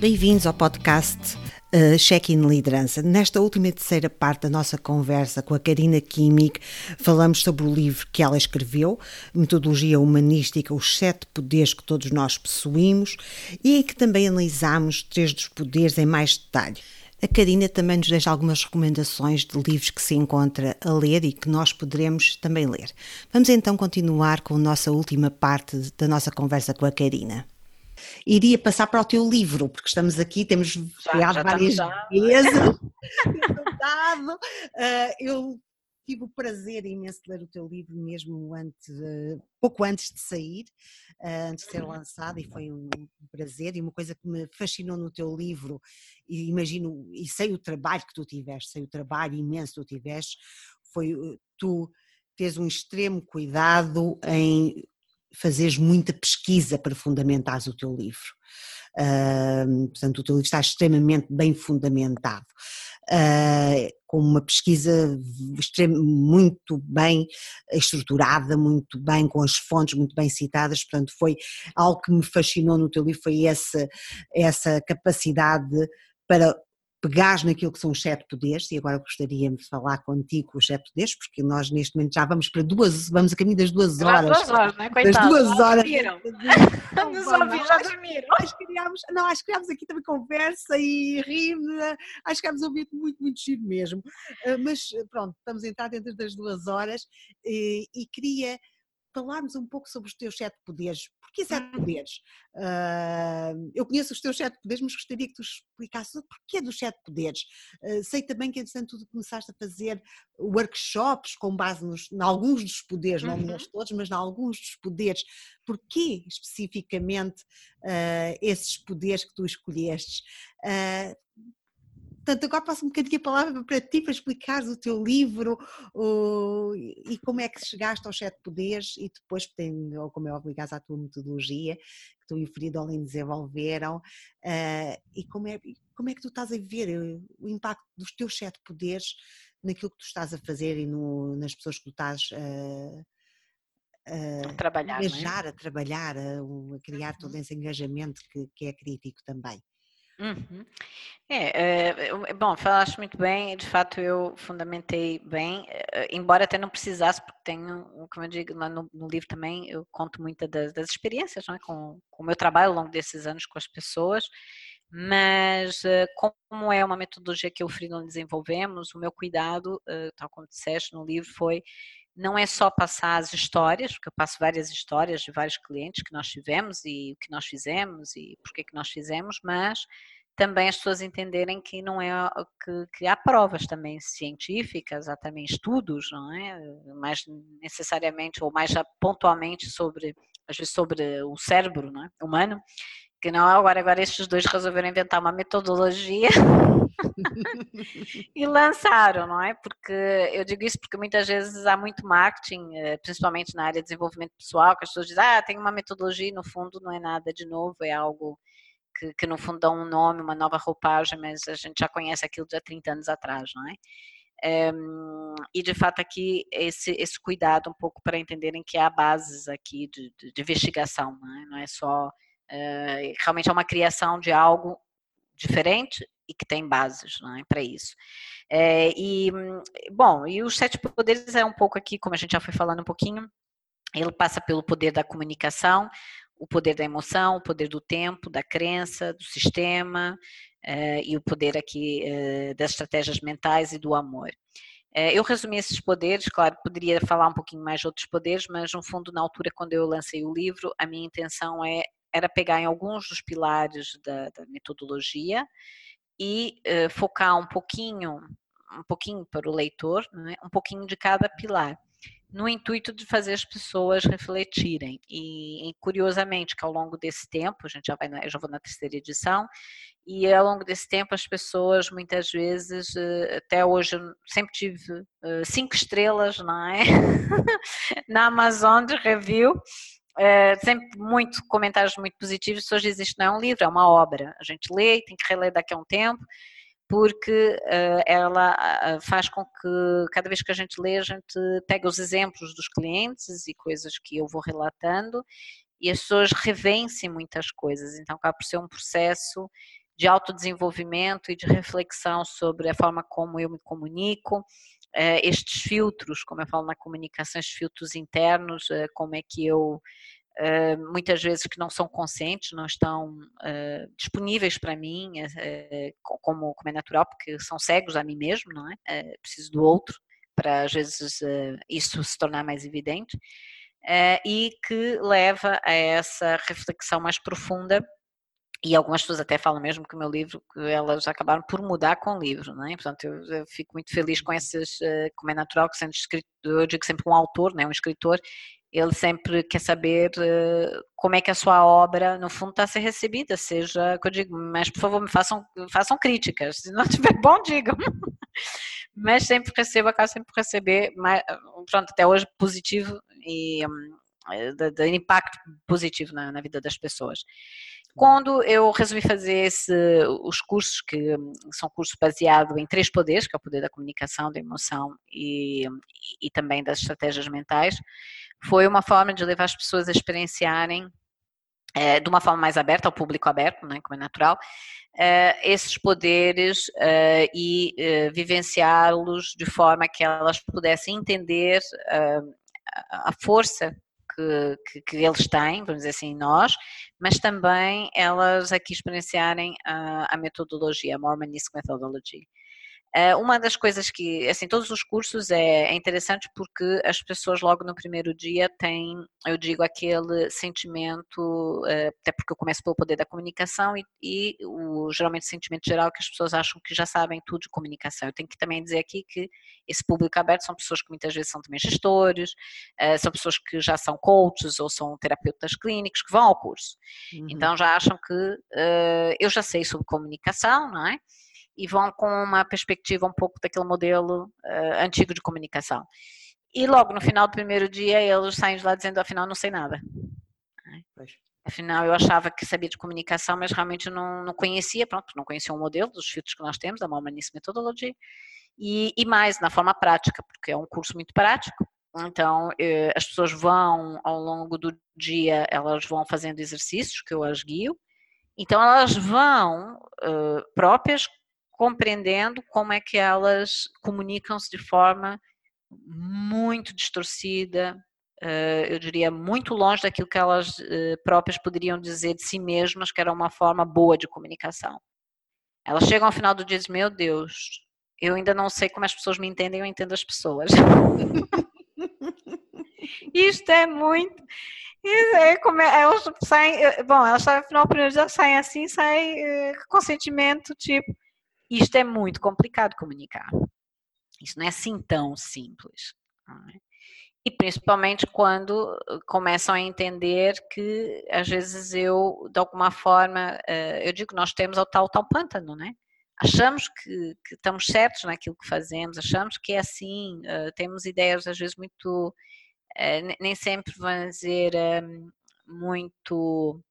Bem-vindos ao podcast uh, Check-in Liderança. Nesta última e terceira parte da nossa conversa com a Karina Kimmig, falamos sobre o livro que ela escreveu, Metodologia Humanística, os sete poderes que todos nós possuímos, e em que também analisamos três dos poderes em mais detalhe. A Karina também nos deixa algumas recomendações de livros que se encontra a ler e que nós poderemos também ler. Vamos então continuar com a nossa última parte da nossa conversa com a Karina. Iria passar para o teu livro, porque estamos aqui, temos já, várias vezes. uh, eu tive o prazer imenso de ler o teu livro mesmo antes, uh, pouco antes de sair, uh, antes de ser lançado, e foi um prazer. E uma coisa que me fascinou no teu livro, e imagino, e sei o trabalho que tu tiveste, sei o trabalho imenso que tu tiveste, foi tu teres um extremo cuidado em fazeres muita pesquisa para fundamentares o teu livro. Uh, portanto, o teu livro está extremamente bem fundamentado, uh, com uma pesquisa muito bem estruturada, muito bem, com as fontes muito bem citadas, portanto, foi algo que me fascinou no teu livro, foi essa, essa capacidade para pegares naquilo que são os sete poderes, e agora gostaria de falar contigo os sete poderes, porque nós neste momento já vamos para duas, vamos a caminho das duas horas. Já duas horas, não é? Coitado, das duas horas. Dormiram. Nos ouviram, já dormiram. Nós criámos, não, acho que criámos aqui também conversa e rimos, acho que criámos um ambiente muito, muito giro mesmo. Ah, mas pronto, estamos a entrar dentro das duas horas e, e queria falarmos um pouco sobre os teus sete poderes. Porquê sete hum. poderes? Uh, eu conheço os teus sete poderes, mas gostaria que tu explicasses o porquê dos sete poderes. Uh, sei também que, entretanto, tu começaste a fazer workshops com base nos, em alguns dos poderes, uhum. não neles todos, mas em alguns dos poderes. Porquê especificamente uh, esses poderes que tu escolheste? Portanto, agora passo um bocadinho a palavra para ti, para explicares o teu livro o, e como é que chegaste aos sete poderes e depois, ou como é obrigados à tua metodologia, que tu e o Fridolin desenvolveram, uh, e como é, como é que tu estás a ver o impacto dos teus sete poderes naquilo que tu estás a fazer e no, nas pessoas que tu estás uh, a trabalhar, engajar, é? a trabalhar, a, a criar todo uhum. esse engajamento que, que é crítico também. Uhum. É, é, bom, falaste muito bem, de fato eu fundamentei bem, eh, embora até não precisasse, porque tenho, como eu digo lá no, no livro também, eu conto muitas das, das, experiências é, com, com o meu trabalho ao longo desses anos com as pessoas, mas como é uma metodologia que eu e o desenvolvemos, o meu cuidado, tal como disseste no livro, foi não é só passar as histórias, porque eu passo várias histórias de vários clientes que nós tivemos e o que nós fizemos e por que nós fizemos, mas também as pessoas entenderem que não é que, que, há provas também científicas, há também estudos, não é? Mais necessariamente ou mais pontualmente sobre, às vezes sobre o cérebro, é? humano, que não agora agora estes dois resolveram inventar uma metodologia e lançaram, não é? Porque eu digo isso porque muitas vezes há muito marketing, eh, principalmente na área de desenvolvimento pessoal, que as pessoas dizem, ah, tem uma metodologia e no fundo não é nada de novo, é algo que, que no fundo dá um nome, uma nova roupagem, mas a gente já conhece aquilo de há 30 anos atrás, não é? Um, e de fato aqui esse, esse cuidado um pouco para entenderem que há bases aqui de, de, de investigação, não é, não é só uh, realmente é uma criação de algo diferente e que tem bases não é, para isso. É, e, bom, e os sete poderes é um pouco aqui, como a gente já foi falando um pouquinho, ele passa pelo poder da comunicação, o poder da emoção, o poder do tempo, da crença, do sistema é, e o poder aqui é, das estratégias mentais e do amor. É, eu resumi esses poderes, claro, poderia falar um pouquinho mais de outros poderes, mas no fundo, na altura, quando eu lancei o livro, a minha intenção é, era pegar em alguns dos pilares da, da metodologia e uh, focar um pouquinho, um pouquinho para o leitor, né, um pouquinho de cada pilar, no intuito de fazer as pessoas refletirem. E, e, curiosamente, que ao longo desse tempo, a gente já vai, eu já vou na terceira edição, e ao longo desse tempo as pessoas muitas vezes, eh, até hoje sempre tive uh, cinco estrelas, não é? na Amazon de review, é, sempre muito comentários muito positivos, dizem isto não é um livro, é uma obra. A gente lê e tem que reler daqui a um tempo, porque uh, ela uh, faz com que cada vez que a gente lê, a gente pega os exemplos dos clientes e coisas que eu vou relatando e as pessoas revencem muitas coisas. Então acaba por ser um processo de autodesenvolvimento e de reflexão sobre a forma como eu me comunico, eh, estes filtros, como eu falo na comunicação, estes filtros internos, eh, como é que eu Uh, muitas vezes que não são conscientes, não estão uh, disponíveis para mim, uh, como, como é natural, porque são cegos a mim mesmo, não é? preciso do outro para às vezes isso se tornar mais evidente, e que leva a essa reflexão mais profunda e algumas pessoas até falam mesmo que o meu livro, que elas acabaram por mudar com o livro, não é? Portanto, eu, eu fico muito feliz com esses, como é natural que sendo escrito, eu digo sempre um autor, né, um escritor, ele sempre quer saber uh, como é que a sua obra, no fundo, está a ser recebida, seja, que eu digo, mas por favor me façam, façam críticas, se não estiver bom, digam. mas sempre recebo, acabo sempre receber, mas, pronto, até hoje positivo e um, de, de, impacto positivo na, na, vida das pessoas. Quando eu resolvi fazer esse, os cursos, que são cursos baseados em três poderes, que é o poder da comunicação, da emoção e, e também das estratégias mentais, foi uma forma de levar as pessoas a experienciarem é, de uma forma mais aberta, ao público aberto, né, como é natural, é, esses poderes é, e vivenciá-los de forma que elas pudessem entender a força que, que, que, eles têm, vamos dizer assim, nós, mas também elas aqui experienciarem a, a metodologia, a Mormonistic Methodology. Eh, uma das coisas que, assim, todos os cursos é, é, interessante porque as pessoas logo no primeiro dia têm, eu digo, aquele sentimento, eh, até porque eu começo pelo poder da comunicação e, e o, geralmente o sentimento geral que as pessoas acham que já sabem tudo de comunicação. Eu tenho que também dizer aqui que esse público aberto são pessoas que muitas vezes são também gestores, eh, são pessoas que já são coaches ou são terapeutas clínicos que vão ao curso. Uhum. Então já acham que eu já sei sobre comunicação, não é? E vão com uma perspectiva um pouco daquele modelo uh, antigo de comunicação. E logo no final do primeiro dia eles saem de lá dizendo, afinal não sei nada. Pois. Afinal eu achava que sabia de comunicação, mas realmente não, não conhecia, pronto, não conhecia o modelo dos filtros que nós temos, da Malmanice Methodology, e, e mais na forma prática, porque é um curso muito prático, então, eh, as pessoas vão, ao longo do dia, elas vão fazendo exercícios que eu as guio. Então, elas vão uh, próprias compreendendo como é que elas comunicam-se de forma muito distorcida, eu diria muito longe daquilo que elas próprias poderiam dizer de si mesmas, que era uma forma boa de comunicação. Elas chegam ao final do dia e dizem: Meu Deus, eu ainda não sei como as pessoas me entendem, eu entendo as pessoas. Isto é muito. Isso é como é, elas saem, bom, elas saem no final do primeiro dia saem assim, saem com sentimento tipo, isto é muito complicado comunicar. Isso não é assim tão simples. É? E principalmente quando eh, começam a entender que às vezes eu, de alguma forma, eh, eu digo que nós temos o tal, tal pântano, né? Achamos que, que, estamos certos naquilo que fazemos, achamos que é assim, eh, temos ideias às vezes muito, nem sempre vão dizer muito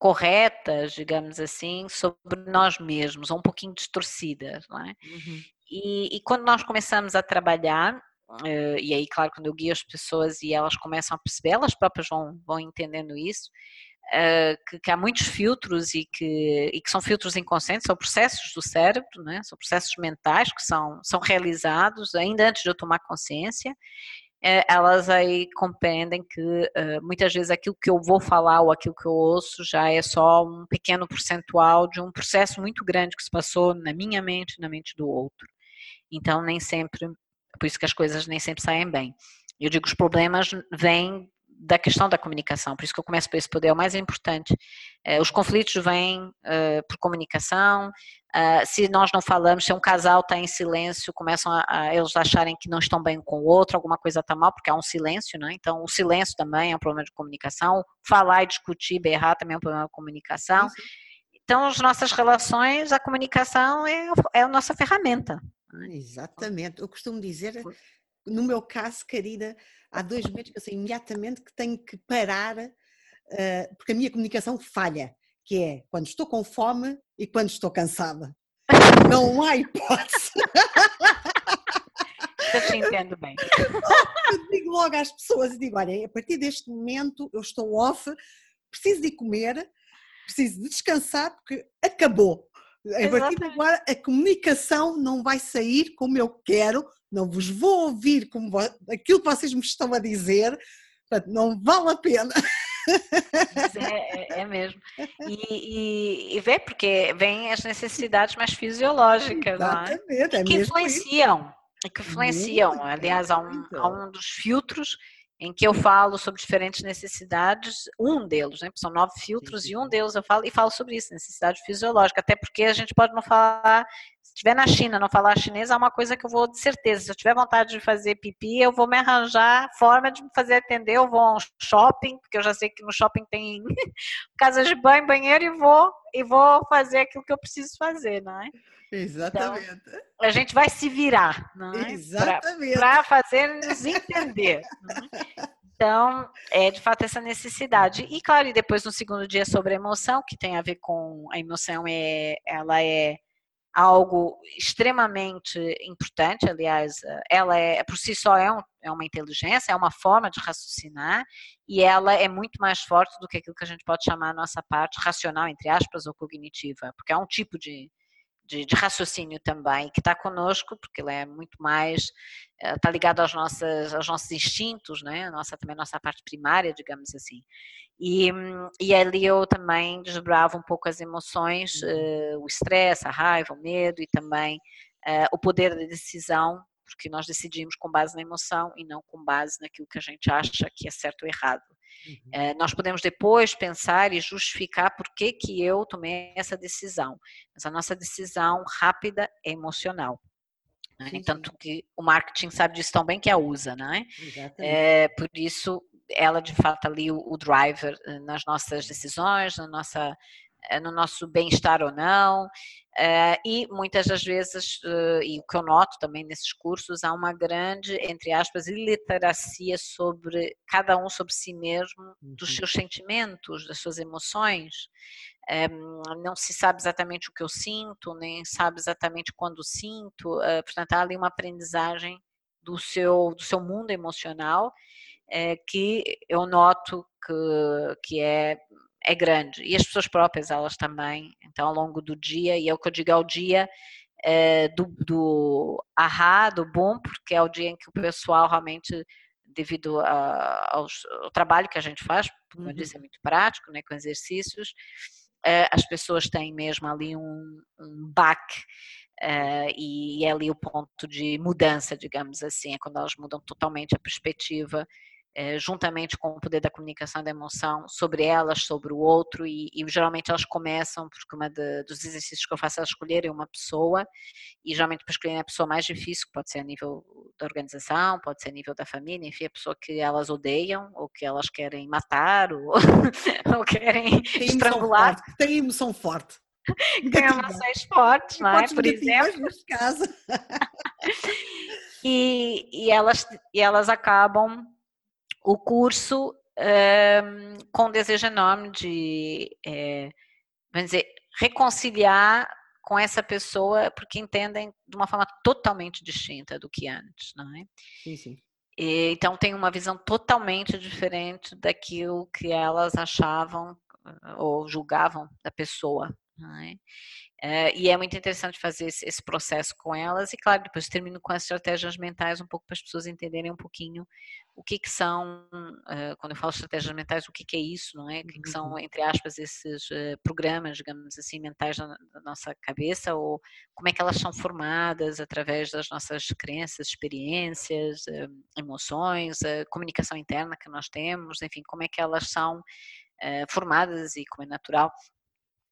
corretas, digamos assim, sobre nós mesmos, ou um pouquinho distorcidas, não é? Uhum. E, e, quando nós começamos a trabalhar, uh, e aí, claro, quando eu guio as pessoas e elas começam a perceber, elas próprias vão, vão entendendo isso, uh, que, que, há muitos filtros e que, e que são filtros inconscientes, são processos do cérebro, né? são processos mentais que são, são realizados ainda antes de eu tomar consciência elas aí compreendem que uh, muitas vezes aquilo que eu vou falar ou aquilo que eu ouço já é só um pequeno percentual de um processo muito grande que se passou na minha mente e na mente do outro. Então, nem sempre, por isso que as coisas nem sempre saem bem. Eu digo, os problemas vêm da questão da comunicação, por isso que eu começo por esse poder, é o mais importante. Uh, os conflitos vêm uh, por comunicação, Uh, se nós não falamos, se um casal está em silêncio, começam a, a, eles acharem que não estão bem com o outro, alguma coisa está mal, porque há um silêncio, né? Então, o silêncio também é um problema de comunicação. Falar e discutir, berrar também é um problema de comunicação. Então, as nossas relações, a comunicação é, é a nossa ferramenta. Né? Exatamente. Eu costumo dizer, no meu caso, querida, há dois meses que eu sei imediatamente que tenho que parar, uh, porque a minha comunicação falha que é quando estou com fome e quando estou cansada. Não há hipótese. Eu te entendo bem. Eu digo logo às pessoas e digo: olha, a partir deste momento eu estou off, preciso de comer, preciso de descansar porque acabou. A partir de agora, a comunicação não vai sair como eu quero, não vos vou ouvir como aquilo que vocês me estão a dizer, portanto, não vale a pena. É, é, é, mesmo. E, e, e vê, porque vem as necessidades mais fisiológicas, Exatamente, não é? é que influenciam. Que influenciam. Muito, Aliás, há um, há um dos filtros em que eu falo sobre diferentes necessidades, um deles, né? São nove filtros e um deles eu falo e falo sobre isso, necessidade fisiológica, até porque a gente pode não falar, estiver na China, não falar chinês, é uma coisa que eu vou de certeza. Se eu tiver vontade de fazer pipi, eu vou me arranjar forma de me fazer atender, eu vou a um shopping, porque eu já sei que no shopping tem casa de banho, banheiro e vou e vou fazer aquilo que eu preciso fazer, não é? Exatamente. Então, a gente vai se virar, não é? Exatamente. Para fazer nos entender. É? Então, é de fato essa necessidade. E claro, e depois no segundo dia sobre a emoção, que tem a ver com a emoção é ela é algo extremamente importante, aliás, ela é por si só é, um, é uma inteligência, é uma forma de raciocinar e ela é muito mais forte do que aquilo que a gente pode chamar a nossa parte racional, entre aspas, ou cognitiva, porque é um tipo de, de, de raciocínio também, que está conosco, porque ele é muito mais, está eh, ligado aos nossos, aos nossos instintos, né? a nossa, também a nossa parte primária, digamos assim. E, e ali eu também desbrava um pouco as emoções, uh, o estresse, a raiva, o medo e também uh, o poder da decisão, porque nós decidimos com base na emoção e não com base naquilo que a gente acha que é certo ou errado. Uhum. É, nós podemos depois pensar e justificar por que, que eu tomei essa decisão, mas a nossa decisão rápida é emocional. Né? Sim, Tanto que o marketing sabe disso tão bem que a usa, né? É, por isso, ela de fato ali o, o driver eh, nas nossas decisões, na nossa eh, no nosso bem-estar ou não. Uh, e muitas das vezes, uh, e o que eu noto também nesses cursos, há uma grande, entre aspas, iliteracia sobre cada um sobre si mesmo, dos uhum. seus sentimentos, das suas emoções. Não se sabe exatamente o que eu sinto, nem sabe exatamente quando sinto. Portanto, há ali uma aprendizagem do seu, do seu mundo emocional que eu noto que, que é é grande. E as pessoas próprias, elas também. Então, ao longo do dia, e é o que eu digo, é o dia é, do, do ahá, do bom, porque é o dia em que o pessoal realmente, devido a, ao, ao, trabalho que a gente faz, como eu disse, é uhum. muito prático, né, com exercícios, é, as pessoas têm mesmo ali um, um baque Uh, e é ali o ponto de mudança, digamos assim, é quando elas mudam totalmente a perspectiva é, juntamente com o poder da comunicação e da emoção, sobre elas, sobre o outro, e, e geralmente elas começam, porque uma de, dos exercícios que eu faço é escolherem uma pessoa, e geralmente para escolher a pessoa mais difícil, que pode ser a nível da organização, pode ser a nível da família, enfim, a pessoa que elas odeiam, ou que elas querem matar, ou, ou querem tem estrangular. Emoção tem emoção forte. Tem emoções fortes, não é? Por exemplo. Casa. e, e, elas, e elas acabam o curso um, com um desejo enorme de, é, vamos dizer, reconciliar com essa pessoa, porque entendem de uma forma totalmente distinta do que antes, não é? Sim, sim. E, então tem uma visão totalmente diferente daquilo que elas achavam ou julgavam da pessoa. É? Uh, e é muito interessante fazer esse, esse, processo com elas, e claro, depois termino com as estratégias mentais, um pouco para as pessoas entenderem um pouquinho o que, que são, uh, quando eu falo estratégias mentais, o que, que é isso, não é? O que, que são, uhum. entre aspas, esses uh, programas, digamos assim, mentais na, na, nossa cabeça, ou como é que elas são formadas através das nossas crenças, experiências, emoções, comunicação interna que nós temos, enfim, como é que elas são formadas e como é natural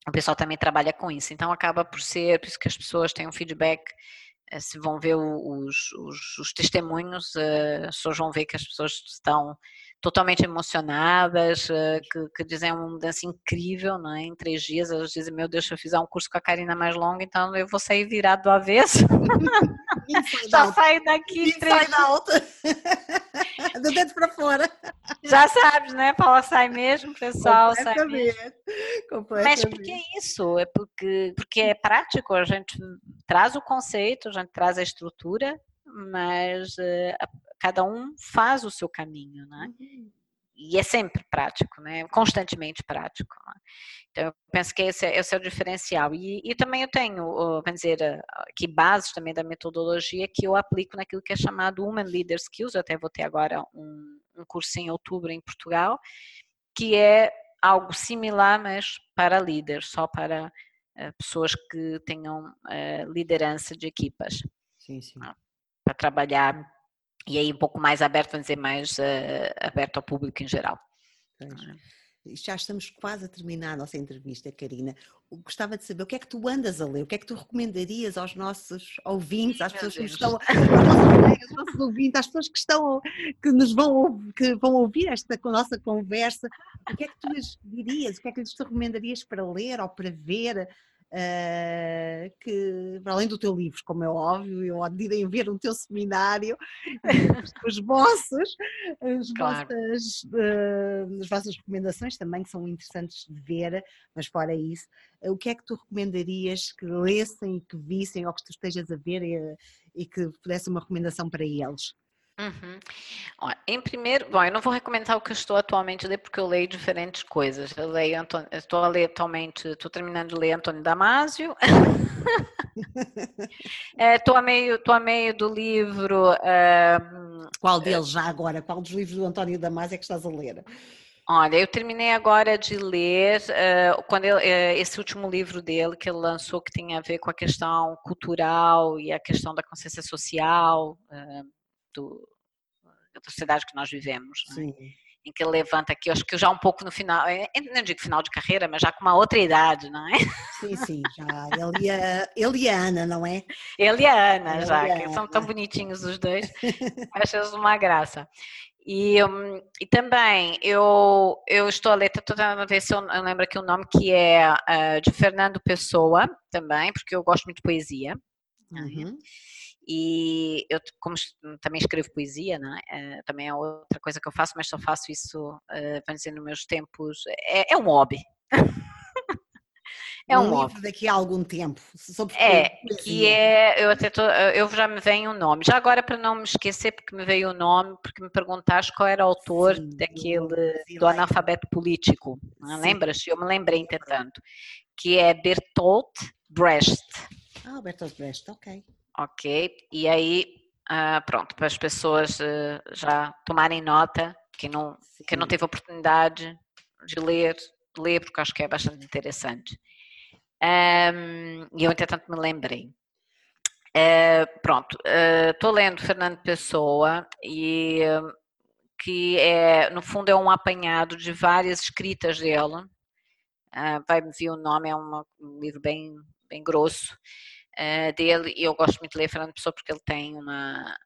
o pessoal também trabalha com isso. Então acaba por ser, por isso que as pessoas têm um feedback, eh, se vão ver os, os, os testemunhos, eh, as pessoas vão ver que as pessoas estão totalmente emocionadas, eh, que, que dizem uma mudança incrível, não é? Em três dias, elas dizem, meu Deus, se eu fizer um curso com a Karina mais longo, então eu vou sair virado do avesso. Já saio daqui em três sai da alta. Do dentro para fora. Já sabes, né? Paula sai mesmo, pessoal. Sai mesmo. Mas por que isso? É porque, porque é prático, a gente traz o conceito, a gente traz a estrutura, mas uh, cada um faz o seu caminho, né? Uhum. e é sempre prático, né? constantemente prático. Né? Então, eu penso que esse, é, esse é o diferencial. E, e, também eu tenho, vamos dizer, aqui bases também da metodologia que eu aplico naquilo que é chamado Human Leader Skills. Eu até vou ter agora um, um curso em outubro em Portugal, que é algo similar, mas para líderes, só para uh, pessoas que tenham uh, liderança de equipas. Sim, sim. Uh, para trabalhar e aí um pouco mais aberto, vamos dizer, mais uh, aberto ao público em geral. Já estamos quase a terminar a nossa entrevista, Karina. Gostava de saber o que é que tu andas a ler, o que é que tu recomendarias aos nossos ouvintes, às pessoas que estão, aos nossos colegas, aos nossos ouvintes, às pessoas que estão, que nos vão, que vão ouvir esta nossa conversa, o que é que tu lhes dirias, o que é que lhes recomendarias para ler ou para ver? Uh, que, para além do teu livro, como é óbvio, eu irem ver o teu seminário, os vossos, as, claro. vossas, uh, as vossas recomendações também, que são interessantes de ver, mas fora isso, uh, o que é que tu recomendarias que lessem e que vissem, ou que tu estejas a ver e, e que pudesse uma recomendação para eles? Uhum. em primeiro, bom, eu não vou recomendar o que eu estou atualmente a ler porque eu leio diferentes coisas. Eu leio, estou a ler atualmente, estou terminando de ler Antônio Damasio. Estou é, a meio, estou a meio do livro. Uh, Qual deles já agora? Qual dos livros do António Damasio é que estás a ler? Olha, eu terminei agora de ler uh, quando ele, uh, esse último livro dele que ele lançou que tem a ver com a questão cultural e a questão da consciência social. Uh, do, da sociedade que nós vivemos. É? Em que ele levanta aqui, acho que já um pouco no final, é, não digo final de carreira, mas já com uma outra idade, não é? Sim, sim, já. Ele e a, ele e a Ana, não é? Ele e a Ana, ele já, que Ana. são tão bonitinhos os dois. Acho eles uma graça. E, um, e, também eu, eu estou a ler, estou tentando ver se eu, eu, lembro aqui o nome que é uh, de Fernando Pessoa também, porque eu gosto muito de poesia. Uhum. E eu, como também escrevo poesia, não é? Uh, também é outra coisa que eu faço, mas só faço isso, uh, vamos dizer, nos meus tempos. É, é um hobby. é um, um livro daqui a algum tempo. Sobre é, que é, eu até tô, eu já me venho o um nome. Já agora para não me esquecer, porque me veio o nome, porque me perguntaste qual era o autor Sim, daquele do, do analfabeto político. Lembras? Eu me lembrei, entretanto, que é Bertolt Brecht. Ah, Bertolt Brecht, ok ok? E aí, uh, pronto, para as pessoas uh, já tomarem nota, que não, que não teve oportunidade de ler, ler, porque acho que é bastante interessante. Um, e eu, entretanto, me lembrei. Uh, pronto, estou lendo Fernando Pessoa e que é, no fundo é um apanhado de várias escritas dele. vai me ver o nome, é uma, um livro bem, bem grosso uh, dele, e eu gosto muito de ler Fernando Pessoa porque ele tem uma,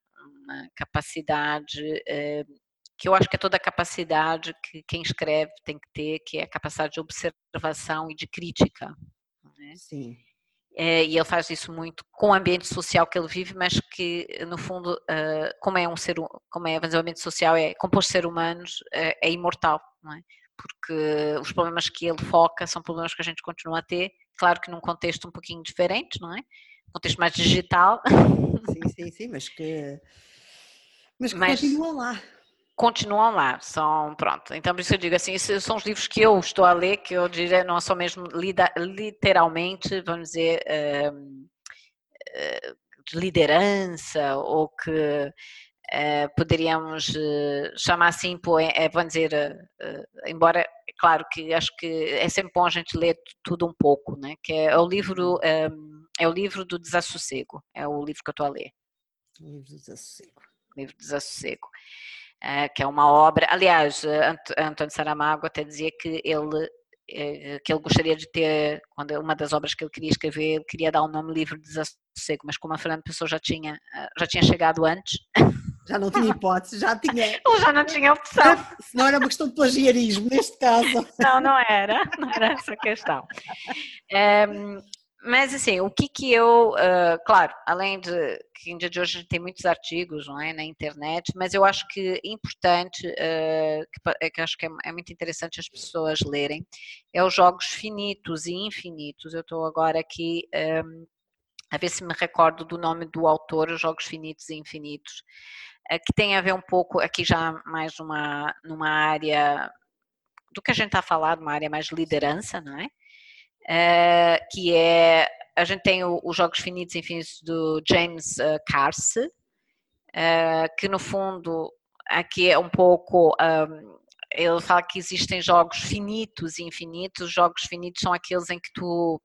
uma capacidade uh, que eu acho que é toda a capacidade que quem escreve tem que ter, que é a capacidade de observação e de crítica. Né? Sim. É, e ele faz isso muito com o ambiente social que ele vive, mas que no fundo, uh, como é um ser, como é o ambiente social é composto de seres humanos, uh, é imortal, não é? Porque os problemas que ele foca são problemas que a gente continua a ter claro que num contexto um pouquinho diferente, não é? Um contexto mais digital. Sim, sim, sim, mas que, mas que mas continuam lá. Continuam lá, são, pronto, então por isso eu digo assim, são os livros que eu estou a ler, que eu diria não são mesmo literalmente, vamos dizer, uh, uh, de liderança, ou que poderíamos uh, chamar assim, uh, vamos dizer, embora, claro que acho que é sempre bom a gente ler tudo um pouco, né? Que é, o livro, um, é o livro do desassossego, é o livro que eu estou a ler. Livro do desassossego. Livro do desassossego. que é uma obra, aliás, Antônio Saramago até dizia que ele que ele gostaria de ter, quando uma das obras que ele queria escrever, ele queria dar o um nome livro de desassossego, mas como a Fernanda Pessoa já tinha, já tinha chegado antes, Já não tinha hipótese, já tinha. Ele já não tinha opção. Não era uma questão de plagiarismo, neste caso. Não, não era, não era essa questão. Um, mas assim, o que que eu, uh, claro, além de que em dia de hoje a gente tem muitos artigos não é, na internet, mas eu acho que é importante, uh, que, que, acho que é, é, muito interessante as pessoas lerem, é os jogos finitos e infinitos. Eu estou agora aqui um, a ver se me recordo do nome do autor, Jogos Finitos e Infinitos, que tem a ver um pouco, aqui já mais numa, numa área do que a gente está falando, uma área mais de liderança, não é? é que é, a gente tem os Jogos Finitos e Infinitos do James uh, Carse, uh, que no fundo aqui é um pouco um, ele fala que existem jogos finitos e infinitos. Jogos finitos são aqueles em que tu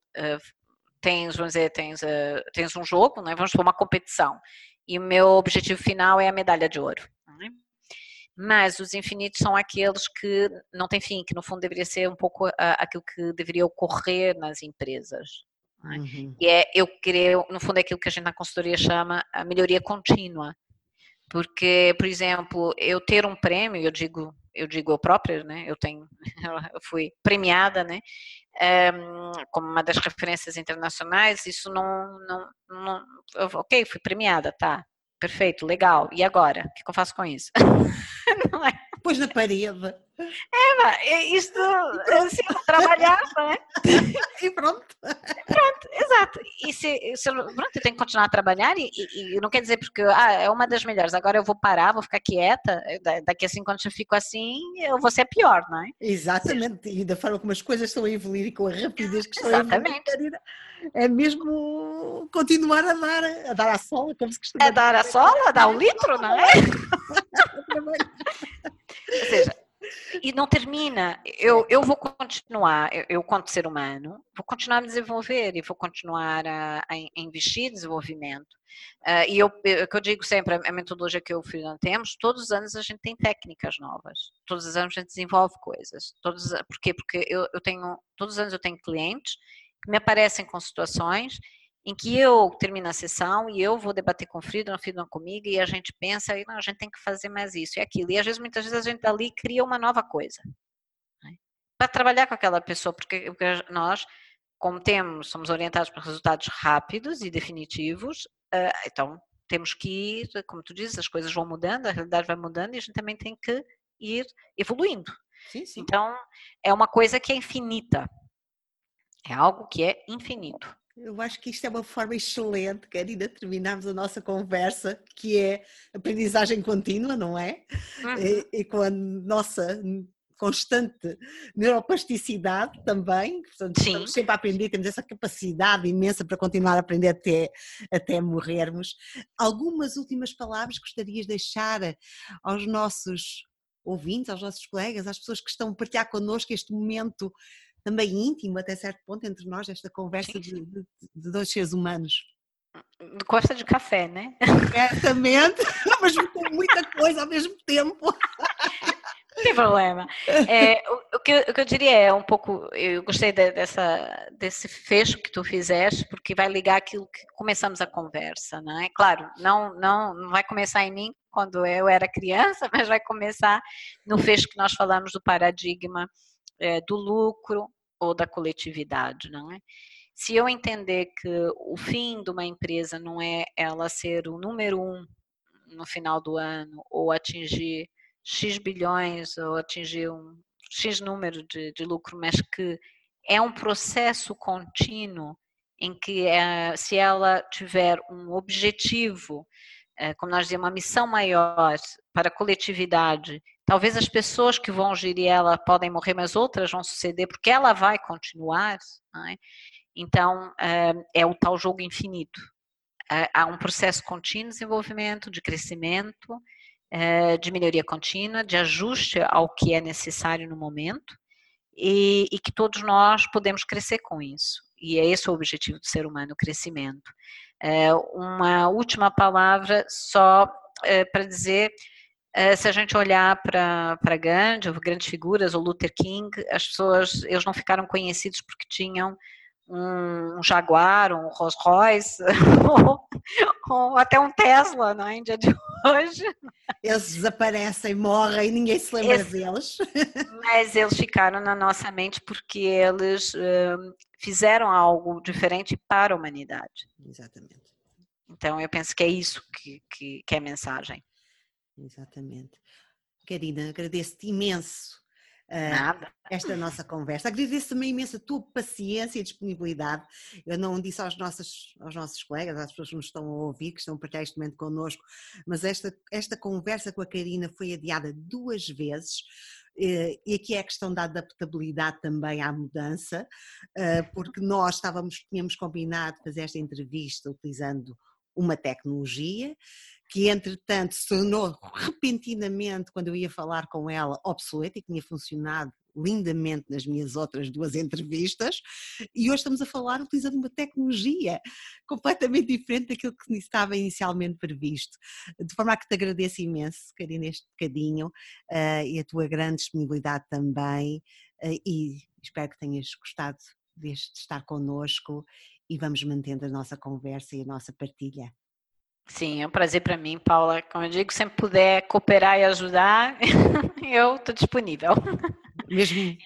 tens, vamos dizer, tens, tens um jogo, né? vamos supor uma competição, e o meu objetivo final é a medalha de ouro. Né? Mas os infinitos são aqueles que não têm fim, que no fundo deveria ser um pouco uh, aquilo que deveria ocorrer nas empresas. Né? Uhum. E é, eu querer, no fundo, é aquilo que a gente na consultoria chama a melhoria contínua. Porque, por exemplo, eu ter um prêmio, eu digo, eu digo eu própria, né? Eu tenho, eu fui premiada, né? Um, como uma das referências internacionais, isso não, não, não, ok, fui premiada, tá? Perfeito, legal. E agora? O que eu faço com isso? não é? Pôs na parede. É, isto, assim, trabalhar, não é? E pronto. Pronto, exato. E se, se pronto, eu tenho que continuar a trabalhar e, e, e, não quer dizer porque ah, é uma das melhores, agora eu vou parar, vou ficar quieta, daqui a cinco anos eu fico assim, eu vou ser pior, não é? Exatamente, e da forma como as coisas estão a evoluir e com a rapidez que estão Exatamente. a evoluir, é mesmo continuar a dar, a dar a sola, como se costuma. A dar a sola, a dar o litro, não é? Ou seja, e não termina. Eu, eu vou continuar, eu, eu quanto ser humano, vou continuar a me desenvolver e vou continuar a, a investir em desenvolvimento. Uh, e eu, o que eu digo sempre, a metodologia que eu fiz temos, todos os anos a gente tem técnicas novas, todos os anos a gente desenvolve coisas. Todos, por quê? Porque eu, eu tenho, todos os anos eu tenho clientes que me aparecem com situações em que eu termino a sessão e eu vou debater com o Friedman, o Friedman comigo, e a gente pensa, e, não, a gente tem que fazer mais isso e aquilo. E às vezes, muitas vezes, a gente ali cria uma nova coisa. Né? Para trabalhar com aquela pessoa, porque, nós, como temos, somos orientados para resultados rápidos e definitivos, uh, então temos que ir, como tu dizes, as coisas vão mudando, a realidade vai mudando e a gente também tem que ir evoluindo. Sim, sim. Então, é uma coisa que é infinita. É algo que é infinito. Eu acho que isto é uma forma excelente, Karina, terminarmos a nossa conversa, que é aprendizagem contínua, não é? Uhum. E, e, com a nossa constante neuroplasticidade também, portanto, Sim. estamos sempre a aprender, temos essa capacidade imensa para continuar a aprender até, até morrermos. Algumas últimas palavras gostarias de deixar aos nossos ouvintes, aos nossos colegas, às pessoas que estão a partilhar connosco este momento também íntimo, até certo ponto, entre nós, esta conversa de, de, de dois seres humanos. Gosta de café, né? Certamente, mas com muita coisa ao mesmo tempo. Não tem problema. É, o, o, que eu, o, que eu, diria é um pouco, eu gostei de, dessa, desse fecho que tu fizeste, porque vai ligar aquilo que começamos a conversa, não é? Claro, não, não, não vai começar em mim quando eu era criança, mas vai começar no fecho que nós falamos do paradigma é, do lucro, ou da coletividade, não é? Se eu entender que o fim de uma empresa não é ela ser o número um no final do ano, ou atingir X bilhões, ou atingir um X número de, de lucro, mas que é um processo contínuo em que é, se ela tiver um objetivo, é, como nós dizemos, uma missão maior para a coletividade Talvez as pessoas que vão gerir ela podem morrer, mas outras vão suceder porque ela vai continuar. É? Então, eh, é o tal jogo infinito. Eh, há um processo contínuo de desenvolvimento, de crescimento, eh, de melhoria contínua, de ajuste ao que é necessário no momento e, e que todos nós podemos crescer com isso. E é esse o objetivo do ser humano, o crescimento. Uma última palavra só para dizer eh, se a gente olhar para Gandhi, grandes figuras, ou Luther King, as pessoas, eles não ficaram conhecidos porque tinham um, um Jaguar, um Rolls Royce, ou, ou, até um Tesla na Índia de hoje. Eles desaparecem, morrem, ninguém se lembra Esse, deles. Mas eles ficaram na nossa mente porque eles uh, fizeram algo diferente para a humanidade. Exatamente. Então eu penso que é isso que, que, que é a mensagem. Exatamente. Karina, agradeço-te imenso Nada. esta nossa conversa. Agradeço também imenso a tua paciência e disponibilidade. Eu não disse aos nossos, aos nossos colegas, às pessoas que nos estão a ouvir, que estão a partilhar este momento connosco, mas esta, esta conversa com a Karina foi adiada duas vezes. Eh, e aqui é a questão da adaptabilidade também à mudança, eh, porque nós estávamos, tínhamos combinado fazer esta entrevista utilizando uma tecnologia que entretanto se tornou repentinamente, quando eu ia falar com ela, obsoleta e que tinha funcionado lindamente nas minhas outras duas entrevistas, e hoje estamos a falar utilizando uma tecnologia completamente diferente daquilo que estava inicialmente previsto. De forma a que te agradeço imenso, Karina, este bocadinho uh, e a tua grande disponibilidade também, uh, e espero que tenhas gostado deste estar connosco e vamos mantendo a nossa conversa e a nossa partilha. Sim, é um prazer para mim, Paula. Como eu digo, sempre puder cooperar e ajudar, eu estou disponível. Mesmo.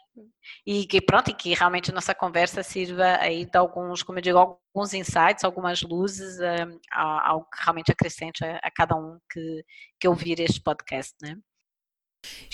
E que pronto, e que realmente a nossa conversa sirva aí de alguns, como eu digo, alguns insights, algumas luzes, um, algo que realmente acrescente a, a, cada um que, que ouvir este podcast, né?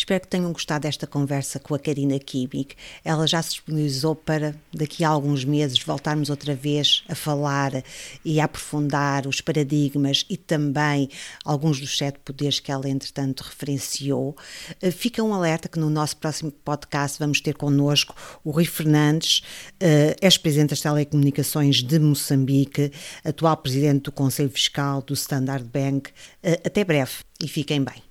Espero que tenham gostado desta conversa com a Karina Kibik. Ela já se disponibilizou para, daqui a alguns meses, voltarmos outra vez a falar e a aprofundar os paradigmas e também alguns dos sete poderes que ela, entretanto, referenciou. Eh, fica um alerta que no nosso próximo podcast vamos ter connosco o Rui Fernandes, eh, ex-presidente das telecomunicações de Moçambique, atual presidente do Conselho Fiscal do Standard Bank. Eh, até breve e fiquem bem.